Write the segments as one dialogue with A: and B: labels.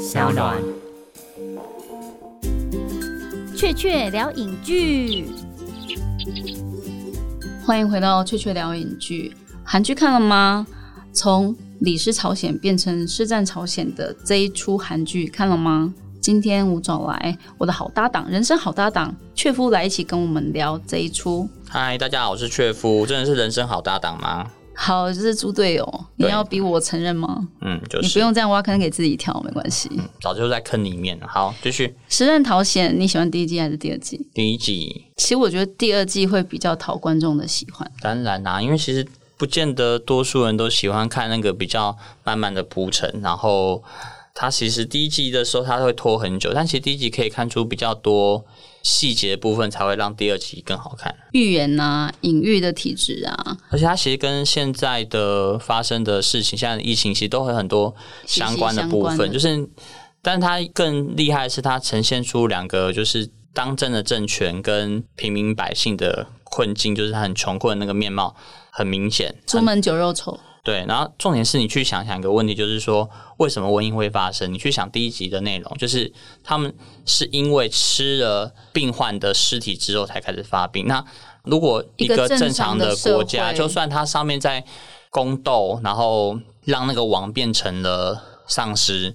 A: 小暖。
B: 雀雀聊影剧，
C: 欢迎回到雀雀聊影剧。韩剧看了吗？从李氏朝鲜变成师战朝鲜的这一出韩剧看了吗？今天我找来我的好搭档，人生好搭档雀夫来一起跟我们聊这一出。
A: 嗨，大家好，我是雀夫，真的是人生好搭档吗？
C: 好，这是猪队友，你要逼我承认吗？
A: 嗯，就是
C: 你不用这样挖坑给自己跳，没关系。
A: 嗯早就在坑里面了。好，继续
C: 时任逃险，你喜欢第一季还是第二季？
A: 第一季。
C: 其实我觉得第二季会比较讨观众的喜欢。
A: 当然啦、因为其实不见得多数人都喜欢看那个比较慢慢的铺陈，然后它其实第一季的时候它会拖很久，但其实第一集可以看出比较多细节的部分，才会让第二集更好看。
C: 预言啊，隐喻的体质啊，
A: 而且它其实跟现在的发生的事情，现在的疫情其实都会很多相关的部分，就是，但是它更厉害的是，它呈现出两个就是当政的政权跟平民百姓的困境，就是它很穷困的那个面貌很明显。
C: 出门酒肉臭。
A: 对，然后重点是你去想想一个问题，就是说为什么瘟疫会发生？你去想第一集的内容，就是他们是因为吃了病患的尸体之后才开始发病。那如果一个
C: 正
A: 正常的国家，就算它上面在宫斗，然后让那个王变成了丧尸，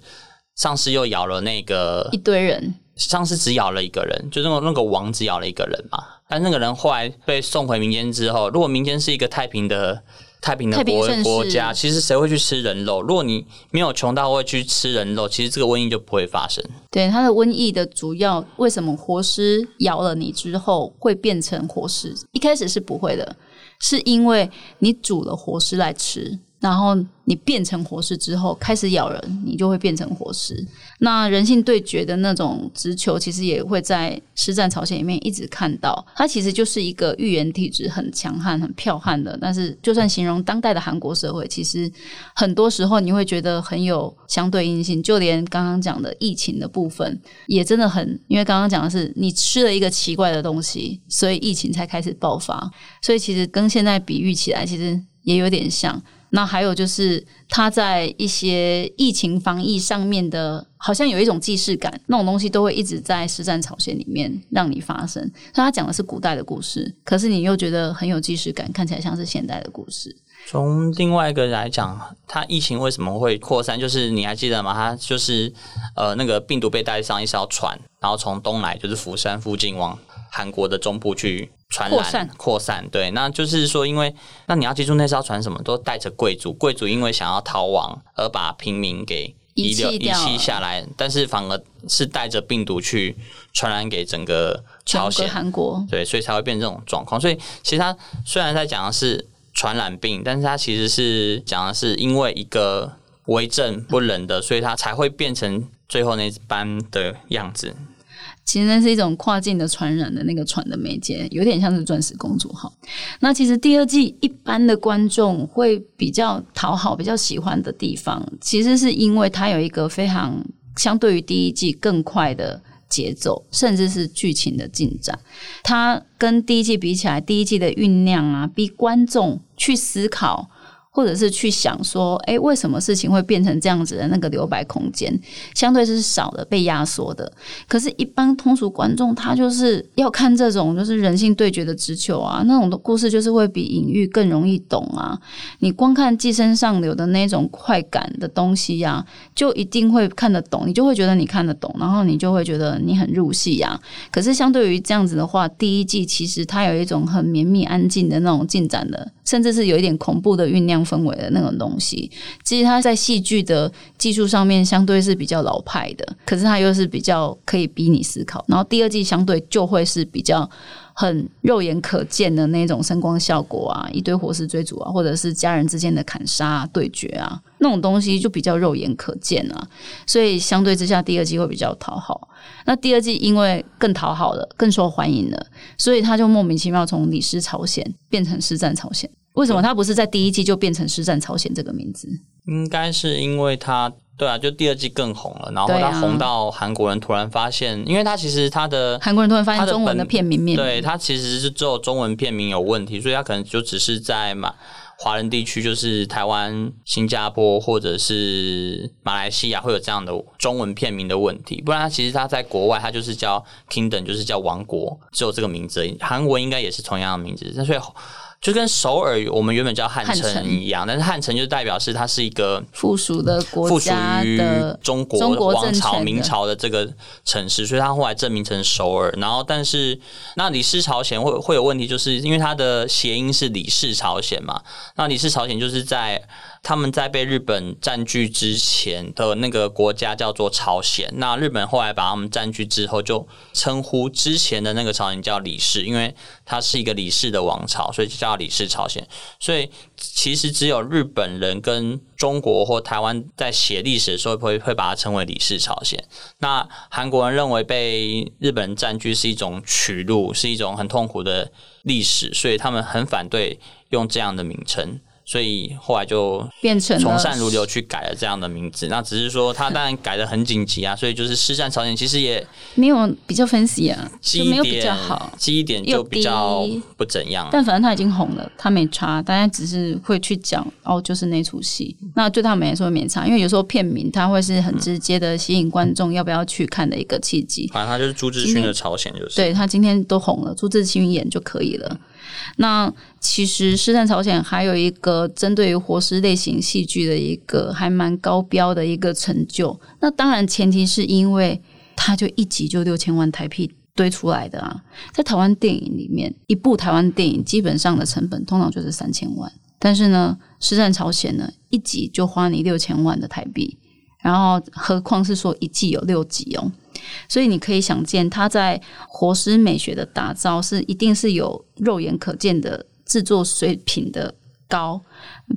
A: 丧尸又咬了那个
C: 一堆人，
A: 丧尸只咬了一个人，就那个那个王只咬了一个人嘛。但那个人后来被送回民间之后，如果民间是一个太平的太平的国
C: 平
A: 国家，其实谁会去吃人肉？如果你没有穷到会去吃人肉，其实这个瘟疫就不会发生。
C: 对它的瘟疫的主要为什么活尸咬了你之后会变成活尸？一开始是不会的，是因为你煮了活尸来吃，然后你变成活尸之后开始咬人，你就会变成活尸。那人性对决的那种直球，其实也会在《实战朝鲜》里面一直看到。它其实就是一个预言体质很强悍、很剽悍的，但是就算形容当代的韩国社会，其实很多时候你会觉得很有相对应性。就连刚刚讲的疫情的部分，也真的很，因为刚刚讲的是你吃了一个奇怪的东西，所以疫情才开始爆发。所以其实跟现在比喻起来，其实也有点像。那还有就是他在一些疫情防疫上面的，好像有一种既视感，那种东西都会一直在《实战朝鲜》里面让你发生。所以他讲的是古代的故事，可是你又觉得很有既视感，看起来像是现代的故事。
A: 从另外一个来讲，它疫情为什么会扩散？就是你还记得吗？它就是呃，那个病毒被带上一艘船，然后从东来，就是釜山附近往韩国的中部去传染
C: 扩散
A: 扩散。对，那就是说，因为那你要记住那艘船什么都带着贵族，贵族因为想要逃亡而把平民给
C: 遗
A: 遗留遗
C: 弃
A: 下来，但是反而是带着病毒去传染给整个朝鲜。
C: 韩国
A: 对，所以才会变成这种状况。所以其实他虽然在讲的是传染病，但是他其实是讲的是因为一个为政不仁的，所以他才会变成最后那般的样子。
C: 其实那是一种跨境的传染的那个船的媒介，有点像是钻石公主号。那其实第二季一般的观众会比较讨好、比较喜欢的地方，其实是因为它有一个非常相对于第一季更快的节奏，甚至是剧情的进展。它跟第一季比起来，第一季的酝酿啊，逼观众去思考。或者是去想说，哎，为什么事情会变成这样子的那个留白空间，相对是少的，被压缩的。可是，一般通俗观众他就是要看这种就是人性对决的直球啊，那种的故事就是会比隐喻更容易懂啊。你光看《寄生上流》的那种快感的东西呀、就一定会看得懂，你就会觉得你看得懂，然后你就会觉得你很入戏呀、可是相对于这样子的话，第一季其实它有一种很绵密安静的那种进展的，甚至是有一点恐怖的酝酿氛围的那种东西。其实它在戏剧的技术上面相对是比较老派的，可是它又是比较可以逼你思考。然后第二季相对就会是比较很肉眼可见的那种声光效果啊，一堆活尸追逐啊，或者是家人之间的砍杀、啊、对决啊，那种东西就比较肉眼可见啊。所以相对之下，第二季会比较讨好。那第二季因为更讨好了，更受欢迎了，所以他就莫名其妙从李氏朝鲜变成师战朝鲜。为什么他不是在第一季就变成师战朝鲜这个名字？
A: 应该是因为它对啊，就第二季更红了，然后
C: 对啊
A: 它红到韩国人突然发现，因为他其实他的
C: 韩国人突然发现中文的片名面
A: 对，他其实是只有中文片名有问题，所以他可能就只是在马华人地区，就是台湾、新加坡或者是马来西亚会有这样的中文片名的问题。不然，他其实他在国外，他就是叫 Kingdom，就是叫王国，只有这个名字而已。韩文应该也是同样的名字，那所以。就跟首尔我们原本叫汉
C: 汉城
A: 城一样，但是汉城就代表是它是一个
C: 附属的国
A: 附属
C: 家
A: 于
C: 的
A: 中国王朝、明朝的这个城市，所以它后来证明成首尔。然后，但是那李氏朝鲜会会有问题，就是因为它的谐音是李氏朝鲜嘛。那李氏朝鲜就是在他们在被日本占据之前的那个国家叫做朝鲜。那日本后来把他们占据之后，就称呼之前的那个朝鲜叫李氏，因为它是一个李氏的王朝，所以就叫李氏朝鲜。所以其实只有日本人跟中国或台湾在写历史的时候会会把它称为李氏朝鲜。那韩国人认为被日本人占据是一种屈辱，是一种很痛苦的历史，所以他们很反对用这样的名称。所以后来就
C: 变成
A: 从善如流去改了这样的名字。那只是说他当然改的很紧急啊，所以就是失善朝鲜其实也
C: 没有比较分析啊，
A: 记忆
C: 就没有比较好。
A: 记忆点就比较不怎样。
C: 但反正他已经红了，他没差，大家只是会去讲哦，就是那出戏。那对他们来说没差，因为有时候片名它会是很直接的吸引观众要不要去看的一个契机。
A: 反正他就是朱志勋的朝鲜，就是
C: 对他今天都红了，朱志勋演就可以了。那其实《师战朝鲜》还有一个针对于活尸类型戏剧的一个还蛮高标的一个成就。那当然前提是因为它就一集就六千万台币堆出来的啊，在台湾电影里面，一部台湾电影基本上的成本通常就是三千万，但是呢，《师战朝鲜》呢一集就花你六千万的台币，然后何况是说一季有六集哦。所以你可以想见，它在活尸美学的打造是一定是有肉眼可见的制作水平的高，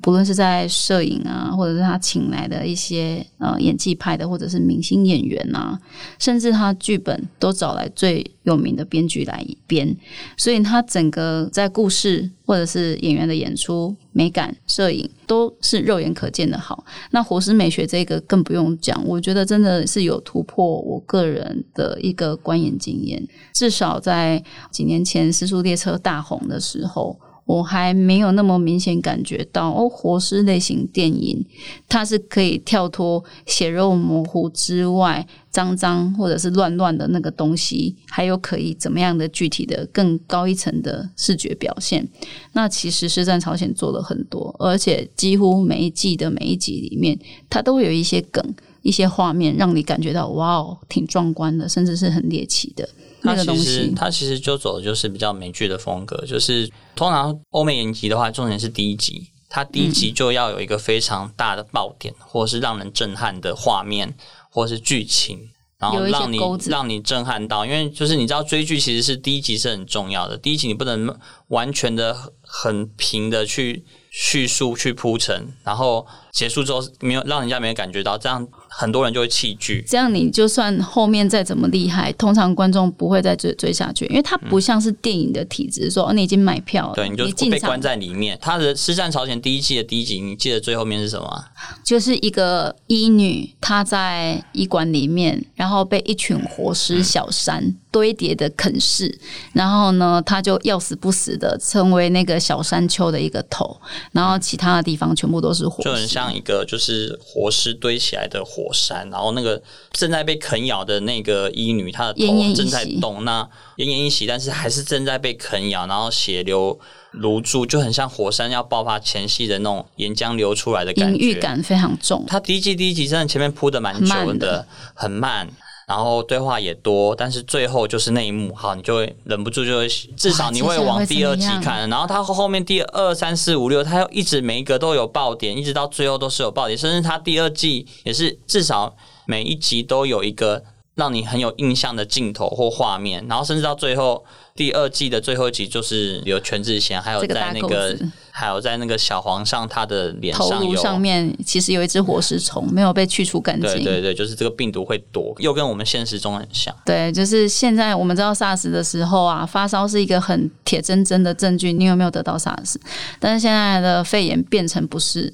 C: 不论是在摄影啊，或者是他请来的一些呃演技派的，或者是明星演员啊，甚至他剧本都找来最有名的编剧来编，所以他整个在故事或者是演员的演出、美感、摄影都是肉眼可见的好。那活尸美学这个更不用讲，我觉得真的是有突破我个人的一个观演经验。至少在几年前《失速列车》大红的时候，我还没有那么明显感觉到哦，活尸类型电影它是可以跳脱血肉模糊之外，脏脏或者是乱乱的那个东西，还有可以怎么样的具体的更高一层的视觉表现。那其实《是战朝鲜》做了很多，而且几乎每一季的每一集里面，它都有一些梗、一些画面，让你感觉到哇哦，挺壮观的，甚至是很猎奇的那个东
A: 它其实
C: 西。
A: 它其实就走的就是比较美剧的风格，就是通常欧美影集的话，重点是第一集，它第一集就要有一个非常大的爆点，或者是让人震撼的画面，或者是剧情。然后让你让你震撼到，因为就是你知道追剧其实是第一集是很重要的，第一集你不能完全的很平的去叙述去铺陈，然后结束之后没有让人家没有感觉到，这样很多人就会弃剧。
C: 这样你就算后面再怎么厉害，通常观众不会再追追下去，因为它不像是电影的体质，说、哦你已经买票了，
A: 对，你就被关在里面。他的《失战朝鲜》第一季的第一集，你记得最后面是什么？
C: 就是一个医女，她在医馆里面，然后被一群活
A: 嗯
C: 尸小山堆叠的啃噬，然后呢，他就要死不死的成为那个小山丘的一个头，然后其他的地方全部都是火
A: 就很。像一个就是活尸堆起来的火山，然后那个正在被啃咬的那个医女，她的头正在动，那奄奄一息，但是还是正在被啃咬，然后血流如注，就很像火山要爆发前夕的那种岩浆流出来的感觉。
C: 隐喻感非常重，
A: 它第一季第一集真的前面铺的蛮
C: 很
A: 久
C: 慢的
A: 很慢。然后对话也多，但是最后就是那一幕，好，你就会忍不住就会，至少你会往第二集看。然后它后面第二三四五六，它又一直每一个都有爆点，一直到最后都是有爆点，甚至它第二季也是至少每一集都有一个让你很有印象的镜头或画面，然后甚至到最后第二季的最后一集就是有全智贤，还有在那个
C: 子
A: 还有在那个小皇上他的脸上有
C: 上面其实有一只活尸虫没有被去除干净。
A: 对对对，就是这个病毒会躲，又跟我们现实中很像。
C: 对，就是现在我们知道 SARS 的时候啊，发烧是一个很铁铮铮的证据，你有没有得到 SARS？但是现在的肺炎变成不是。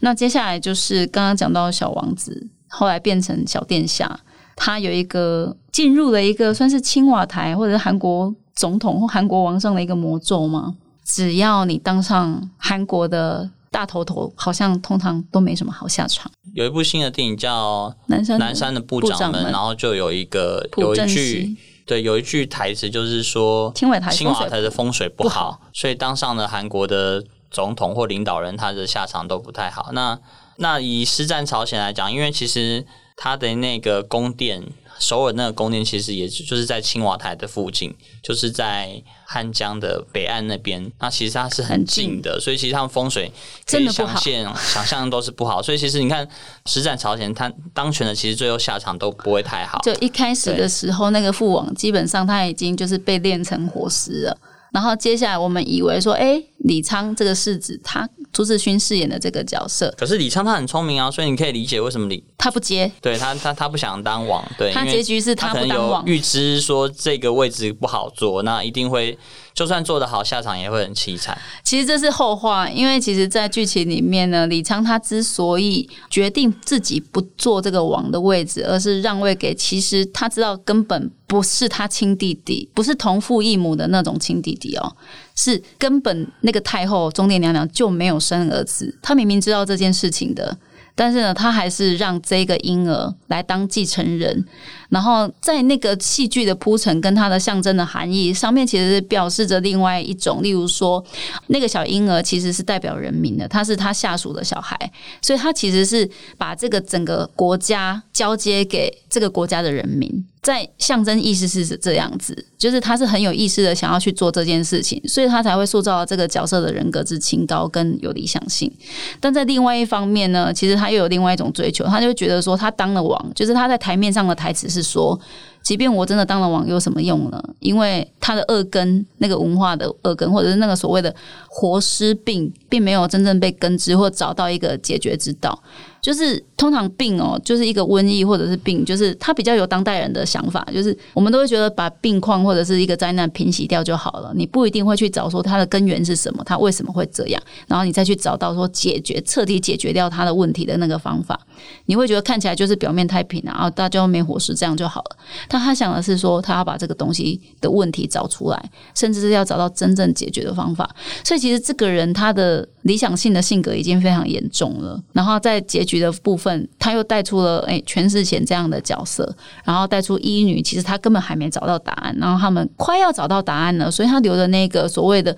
C: 那接下来就是刚刚讲到小王子，后来变成小殿下，他有一个进入了一个算是青瓦台或者是韩国总统或韩国王上的一个魔咒吗？只要你当上韩国的大头头，好像通常都没什么好下场。
A: 有一部新的电影叫《
C: 南山
A: 南山的部长们》，然后就有一个有一句对有一句台词，就是说
C: 青瓦台
A: 青瓦台的风水不好，所以当上了韩国的总统或领导人，他的下场都不太好。那那以师战朝鲜来讲，因为其实他的那个宫殿。首尔那个宫殿其实也就是在青瓦台的附近，就是在汉江的北岸那边。那其实它是很近的，所以其实他们风水真的不好想象都是不好。所以其实你看，实战朝鲜他当权的，其实最后下场都不会太好。
C: 就一开始的时候，那个父王基本上他已经就是被炼成火尸了。然后接下来我们以为说，哎，李昌这个世子他。朱志勋饰演的这个角色，
A: 可是李昌他很聪明啊，所以你可以理解为什么李
C: 他不接，
A: 对他他他不想当王，对，
C: 他结局是他
A: 不
C: 当王，
A: 预知说这个位置不好做，那一定会。就算做得好，下场也会很凄惨。
C: 其实这是后话，因为其实，在剧情里面呢，李昌他之所以决定自己不做这个王的位置，而是让位给，其实他知道根本不是他亲弟弟，不是同父异母的那种亲弟弟哦，是根本那个太后中殿娘娘就没有生儿子，他明明知道这件事情的。但是呢，他还是让这个婴儿来当继承人，然后在那个戏剧的铺陈跟它的象征的含义上面，其实表示着另外一种，例如说，那个小婴儿其实是代表人民的，他是他下属的小孩，所以他其实是把这个整个国家交接给这个国家的人民。在象征意思是这样子，就是他是很有意识的想要去做这件事情，所以他才会塑造这个角色的人格之清高跟有理想性。但在另外一方面呢，其实他又有另外一种追求，他就觉得说他当了王，就是他在台面上的台词是说。即便我真的当了王，有什么用呢？因为他的恶根，那个文化的恶根，或者是那个所谓的活尸病，并没有真正被根治或找到一个解决之道。就是通常病哦，就是一个瘟疫或者是病，就是他比较有当代人的想法，就是我们都会觉得把病况或者是一个灾难平息掉就好了，你不一定会去找说它的根源是什么，它为什么会这样，然后你再去找到说解决彻底解决掉它的问题的那个方法，你会觉得看起来就是表面太平啊，然后大家没伙食这样就好了。但他想的是说，他要把这个东西的问题找出来，甚至是要找到真正解决的方法。所以，其实这个人他的理想性的性格已经非常严重了。然后在结局的部分，他又带出了哎全世贤这样的角色，然后带出医女，其实他根本还没找到答案，然后他们快要找到答案了，所以他留的那个所谓的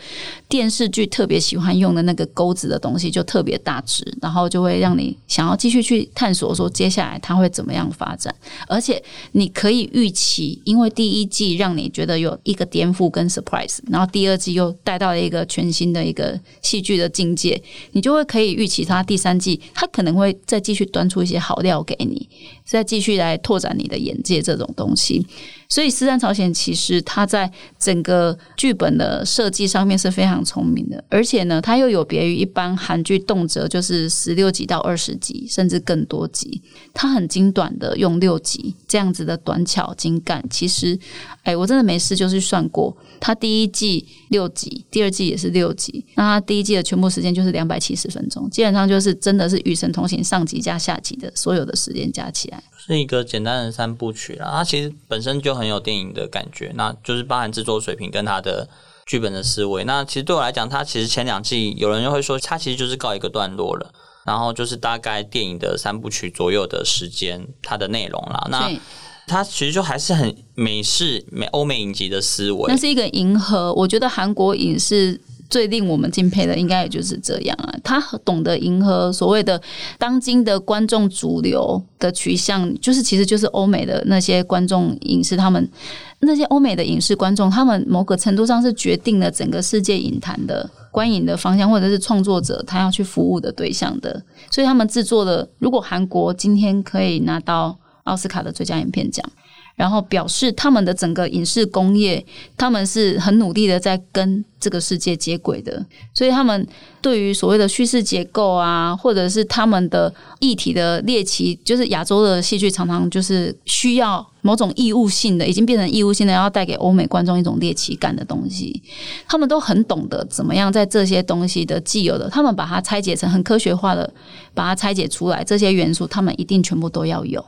C: 电视剧特别喜欢用的那个钩子的东西就特别大只，然后就会让你想要继续去探索，说接下来他会怎么样发展，而且你可以预。期，因为第一季让你觉得有一个颠覆跟 surprise，然后第二季又带到了一个全新的一个戏剧的境界，你就会可以预期它第三季，它可能会再继续端出一些好料给你，再继续来拓展你的眼界这种东西。所以《四战朝鲜》其实它在整个剧本的设计上面是非常聪明的，而且呢，它又有别于一般韩剧，动辄就是十六集到二十集，甚至更多集。它很精短的用六集这样子的短巧精干。其实，哎，我真的没事，就是算过，它第一季六集，第二季也是六集，那它第一季的全部时间就是两百七十分钟，基本上就是真的是《与神同行》上集加下集的所有的时间加起来。
A: 是一个简单的三部曲啦，它其实本身就很有电影的感觉，那就是包含制作水平跟它的剧本的思维。那其实对我来讲，它其实前两季有人就会说，它其实就是告一个段落了，然后就是大概电影的三部曲左右的时间，它的内容啦。那它其实就还是很美式美欧美影集的思维，
C: 那是一个迎合。我觉得韩国影视。最令我们敬佩的，应该也就是这样啊。他懂得迎合所谓的当今的观众主流的取向，就是其实就是欧美的那些观众影视，他们那些欧美的影视观众，他们某个程度上是决定了整个世界影坛的观影的方向，或者是创作者他要去服务的对象的。所以他们制作的，如果韩国今天可以拿到奥斯卡的最佳影片奖。然后表示他们的整个影视工业，他们是很努力的在跟这个世界接轨的，所以他们对于所谓的叙事结构啊，或者是他们的议题的猎奇，就是亚洲的戏剧常常就是需要某种义务性的，已经变成义务性的，要带给欧美观众一种猎奇感的东西。他们都很懂得怎么样在这些东西的既有的，他们把它拆解成很科学化的，把它拆解出来，这些元素他们一定全部都要有。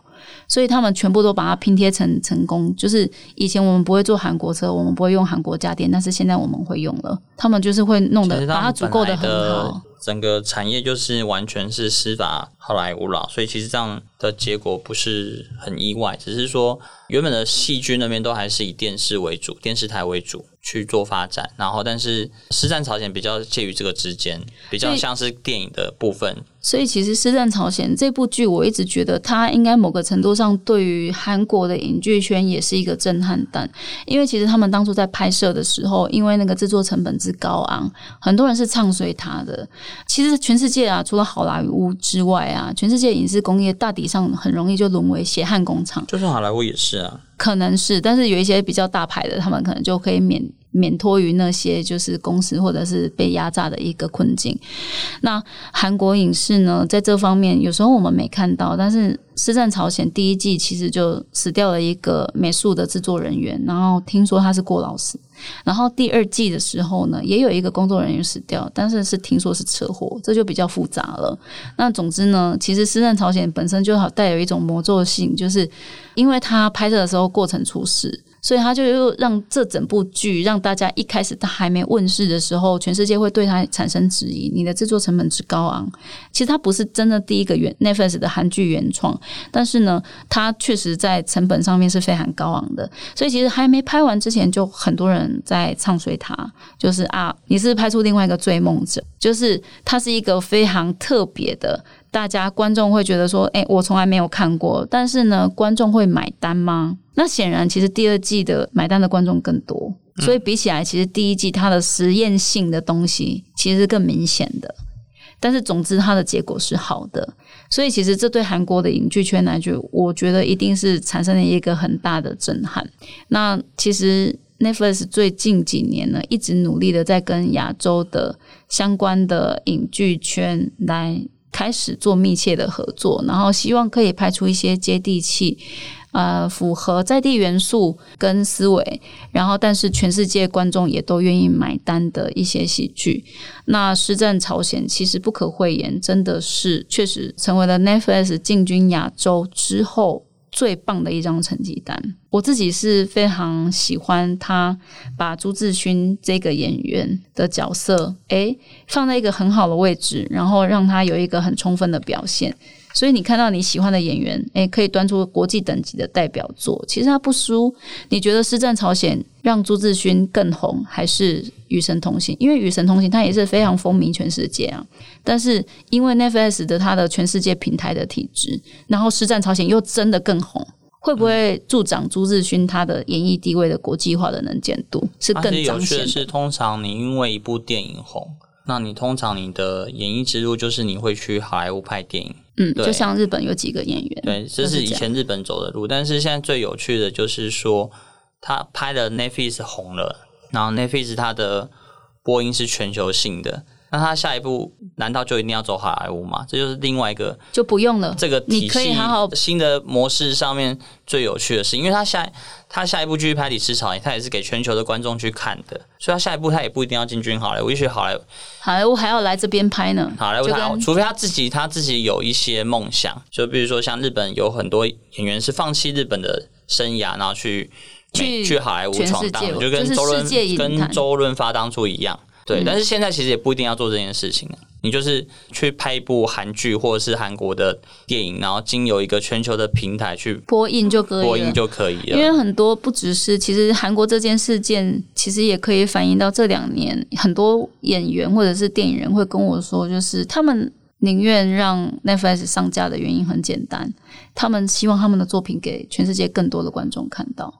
C: 所以他们全部都把它拼贴成成功。就是以前我们不会做韩国车，我们不会用韩国家电，但是现在我们会用了，他们就是会弄得
A: 其实他们
C: 把它足够的很好。
A: 整个产业就是完全是司法好莱坞了，所以其实这样的结果不是很意外，只是说原本的戏剧那边都还是以电视为主，电视台为主去做发展，然后但是《师战朝鲜》比较介于这个之间，比较像是电影的部分，
C: 所以其实《师战朝鲜》这部剧，我一直觉得它应该某个程度上对于韩国的影剧圈也是一个震撼弹，因为其实他们当初在拍摄的时候，因为那个制作成本之高昂，很多人是唱衰它的。其实全世界啊，除了好莱坞之外啊，全世界影视工业大体上很容易就沦为血汗工厂。
A: 就算好莱坞也是啊。
C: 可能是，但是有一些比较大牌的，他们可能就可以免免脱于那些就是公司或者是被压榨的一个困境。那韩国影视呢，在这方面有时候我们没看到，但是《师战朝鲜》第一季其实就死掉了一个美术的制作人员，然后听说他是过劳死。然后第二季的时候呢，也有一个工作人员死掉，但是是听说是车祸，这就比较复杂了。那总之呢，其实《师战朝鲜》本身就好带有一种魔咒性，就是因为他拍摄的时候过程出事。所以他就又让这整部剧让大家一开始他还没问世的时候，全世界会对他产生质疑。你的制作成本之高昂，其实它不是真的第一个原 Netflix 的韩剧原创，但是呢，它确实在成本上面是非常高昂的。所以其实还没拍完之前，就很多人在唱衰他，就是啊，你是是拍出另外一个追梦者，就是它是一个非常特别的。大家观众会觉得说，哎，我从来没有看过，但是呢，观众会买单吗？那显然，其实第二季的买单的观众更多，所以比起来，其实第一季它的实验性的东西其实是更明显的。但是，总之，它的结果是好的，所以其实这对韩国的影剧圈来说，我觉得一定是产生了一个很大的震撼。那其实 Netflix 最近几年呢，一直努力的在跟亚洲的相关的影剧圈来。开始做密切的合作，然后希望可以拍出一些接地气、呃符合在地元素跟思维，然后但是全世界观众也都愿意买单的一些喜剧。那《施政朝鲜》其实不可讳言，真的是确实成为了 Netflix 进军亚洲之后最棒的一张成绩单。我自己是非常喜欢他把朱志勋这个演员的角色，诶放在一个很好的位置，然后让他有一个很充分的表现。所以你看到你喜欢的演员，诶，可以端出国际等级的代表作，其实他不输。你觉得《师战朝鲜》让朱志勋更红，还是《与神同行》？因为《与神同行》它也是非常风靡全世界啊。但是因为 Netflix 的它的全世界平台的体制，然后《师战朝鲜》又真的更红。会不会助长朱志勋他的演艺地位的国际化的能见度是更
A: 有
C: 彰显
A: 趣的是，通常你因为一部电影红，那你通常你的演艺之路就是你会去好莱坞拍电影。
C: 嗯，就像日本有几个演员，
A: 对，这
C: 是
A: 以前日本走的路，但是现在最有趣的就是说，他拍的 Netflix 红了，然后 Netflix 它的播音是全球性的，那他下一步难道就一定要走好莱坞吗？这就是另外一个
C: 就不用了。
A: 这个体
C: 你可以
A: 系
C: 好好
A: 新的模式上面最有趣的是，因为他下他下一步继续拍《李氏朝鲜》，他也是给全球的观众去看的，所以他下一步他也不一定要进军好莱坞，也许好莱坞
C: 好莱坞还要来这边拍呢，
A: 好莱坞他除非他自己他自己有一些梦想，就比如说像日本有很多演员是放弃日本的生涯，然后去美
C: 去
A: 去好莱坞闯荡
C: 就
A: 跟周润跟周润发当初一样。对，
C: 嗯
A: 但是现在其实也不一定要做这件事情了。你就是去拍一部韩剧或者是韩国的电影，然后经由一个全球的平台去
C: 播映就可以了。
A: 播映就可以了
C: 因为。很多不只是，其实韩国这件事件，其实也可以反映到这两年很多演员或者是电影人会跟我说，就是他们宁愿让 Netflix 上架的原因很简单，他们希望他们的作品给全世界更多的观众看到。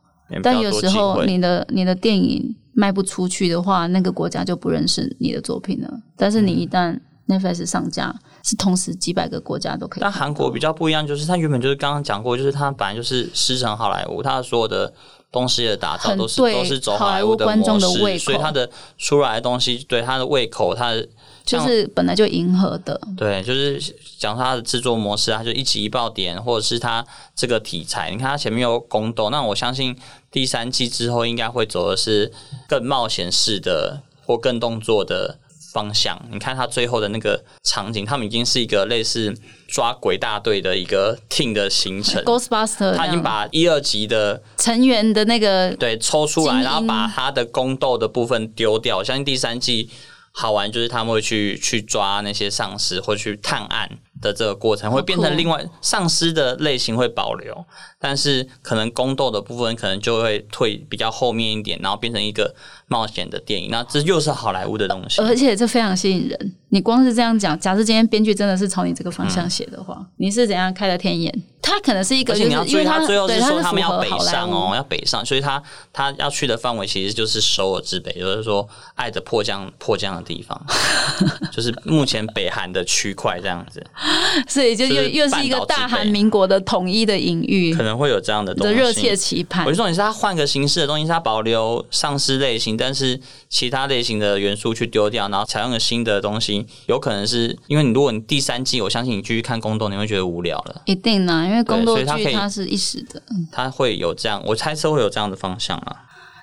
C: 但有时候你的你的电影卖不出去的话，那个国家就不认识你的作品了。但是你一旦 Netflix 上架，是同时几百个国家都可以。
A: 但韩国比较不一样，就是它原本就是刚刚讲过，就是它本来就是师承好莱坞，它的所有的东西的打造都是都是走
C: 好莱
A: 莱坞的
C: 观众
A: 模式，
C: 的胃口
A: 所以它的出来的东西对它的胃口，它的
C: 就是本来就迎合的，
A: 对，就是讲它的制作模式啊，就一集一爆点，或者是它这个题材。你看它前面有宫斗，那我相信第三季之后应该会走的是更冒险式的或更动作的方向。你看他最后的那个场景，他们已经是一个类似抓鬼大队的一个 team 的行程。
C: Ghostbuster，
A: 他已经把一二级的
C: 成员的那个
A: 对抽出来，然后把他的宫斗的部分丢掉。我相信第三季好玩就是他们会去去抓那些丧尸或去探案的这个过程，会变成另外丧尸的类型会保留，但是可能宫斗的部分可能就会退比较后面一点，然后变成一个冒险的电影。那这又是好莱坞的东西。
C: 而且这非常吸引人。你光是这样讲，假设今天编剧真的是朝你这个方向写的话，你是怎样开的天眼？他可能是一个，
A: 而且你要注
C: 他
A: 他最后是说他们要北上哦，要北上，所以他他要去的范围其实就是首尔之北，就是说爱的迫降迫降的地方，就是目前北韩的区块这样子，
C: 所以就又
A: 就是
C: 又是一个大韩民国的统一的隐喻
A: 可能会有这样的东西。
C: 的热切期盼
A: 我就。说你是他换个形式的东西，是他保留丧尸类型，但是其他类型的元素去丢掉，然后采用了新的东西，有可能是因为你如果你第三季，我相信你继续看宫斗，你会觉得无聊了。
C: 一定呢，因为宫斗剧它是一时的，
A: 它会有这样，我猜测会有这样的方向啊。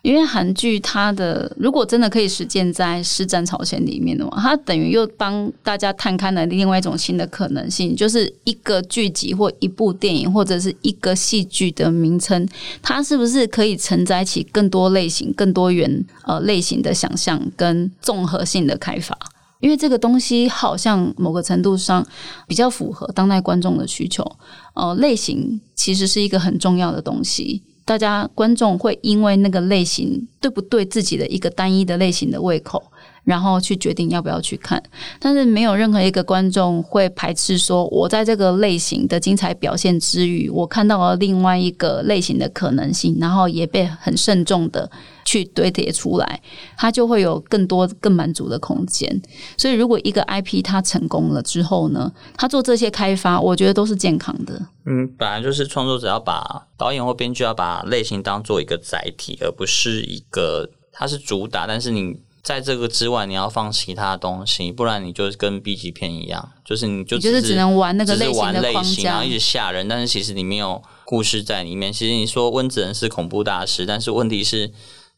C: 因为韩剧它的如果真的可以实践在施战朝鲜里面的话，它等于又帮大家探开了另外一种新的可能性，就是一个剧集或一部电影或者是一个戏剧的名称，它是不是可以承载起更多类型、更多元呃类型的想象跟综合性的开发？因为这个东西好像某个程度上比较符合当代观众的需求。呃，类型其实是一个很重要的东西。大家观众会因为那个类型对不对自己的一个单一的类型的胃口，然后去决定要不要去看。但是没有任何一个观众会排斥说，我在这个类型的精彩表现之余，我看到了另外一个类型的可能性，然后也被很慎重的去堆叠出来，它就会有更多更满足的空间。所以，如果一个 IP 它成功了之后呢，它做这些开发，我觉得都是健康的。
A: 嗯，本来就是创作者要把导演或编剧要把类型当做一个载体，而不是一个它是主打，但是你在这个之外你要放其他东西，不然你就跟 B 级片一样，就是你就
C: 是只能玩那个类型
A: 玩类
C: 的框架
A: 型然后一直吓人，但是其实你没有故事在里面。其实你说温子仁是恐怖大师，但是问题是。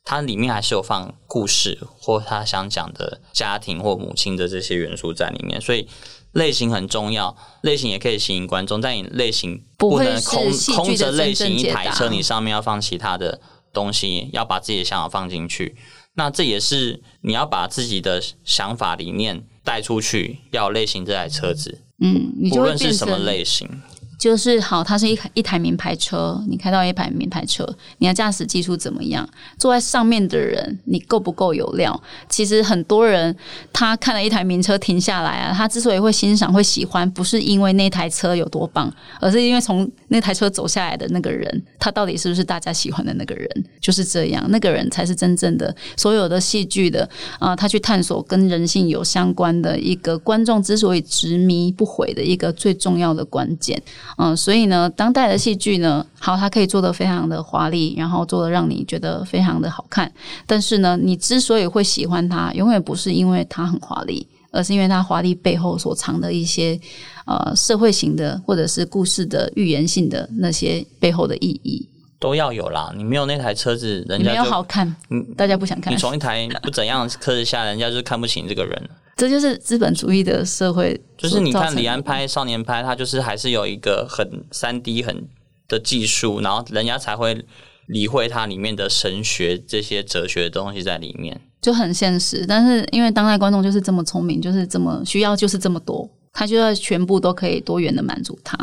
A: 它里面还是有放故事或他想讲的家庭或母亲的这些元素在里面，所以类型很重要，类型也可以吸引观众，但你类型
C: 不
A: 能空空着类型一台车，你上面要放其他的东西，要把自己的想法放进去。那这也是你要把自己的想法理念带出去，要有类型这台车子，
C: 嗯，你就
A: 无论是什么
C: 成
A: 类型，
C: 就是好，它是一一台名牌车，你开到一台名牌车，你的驾驶技术怎么样？坐在上面的人，你够不够有料？其实很多人他看了一台名车停下来啊，他之所以会欣赏、会喜欢，不是因为那台车有多棒，而是因为从那台车走下来的那个人，他到底是不是大家喜欢的那个人？就是这样，那个人才是真正的所有的戏剧的啊、他去探索跟人性有相关的一个观众之所以执迷不悔的一个最重要的关键。嗯，所以呢，当代的戏剧呢，好，它可以做得非常的华丽，然后做的让你觉得非常的好看。但是呢，你之所以会喜欢它，永远不是因为它很华丽，而是因为它华丽背后所藏的一些呃社会型的或者是故事的预言性的那些背后的意义。
A: 都要有啦。你没有那台车子，人
C: 家没有好看，大家不想看
A: 你。从一台不怎样的车子下，人家就看不起你这个人。
C: 这就是资本主义的社会，
A: 就是你看李安。拍少年拍，他就是还是有一个很三 D 很的技术，然后人家才会理会它里面的神学这些哲学的东西在里面。
C: 就很现实，但是因为当代观众就是这么聪明，就是这么需要，就是这么多，他就要全部都可以多元的满足他。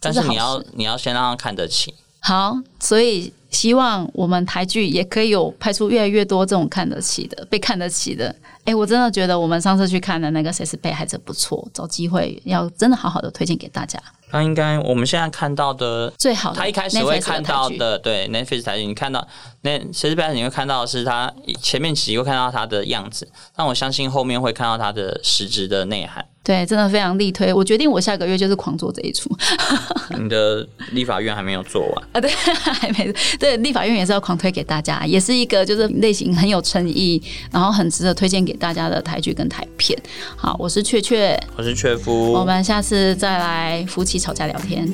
A: 但是你要你要先让他看得起，
C: 好，所以希望我们台剧也可以有拍出越来越多这种看得起的、被看得起的。哎，我真的觉得我们上次去看的那个《谁是被害者》不错，找机会要真的好好的推荐给大家。
A: 那应该我们现在看到的。
C: 最好的
A: 他一开始会看到，的，对 Netflix 台剧，你看到那谁是被害者，你会看到的是他前面几集会看到他的样子，但我相信后面会看到他的实质的内涵。
C: 对，真的非常力推。我决定我下个月就是狂做这一出
A: 你的立法院还没有做完，
C: 啊，对，还没对，立法院也是要狂推给大家，也是一个就是类型很有诚意，然后很值得推荐给大家的台剧跟台片。好，我是雀雀，
A: 我是雀夫，
C: 我们下次再来夫妻吵架聊天。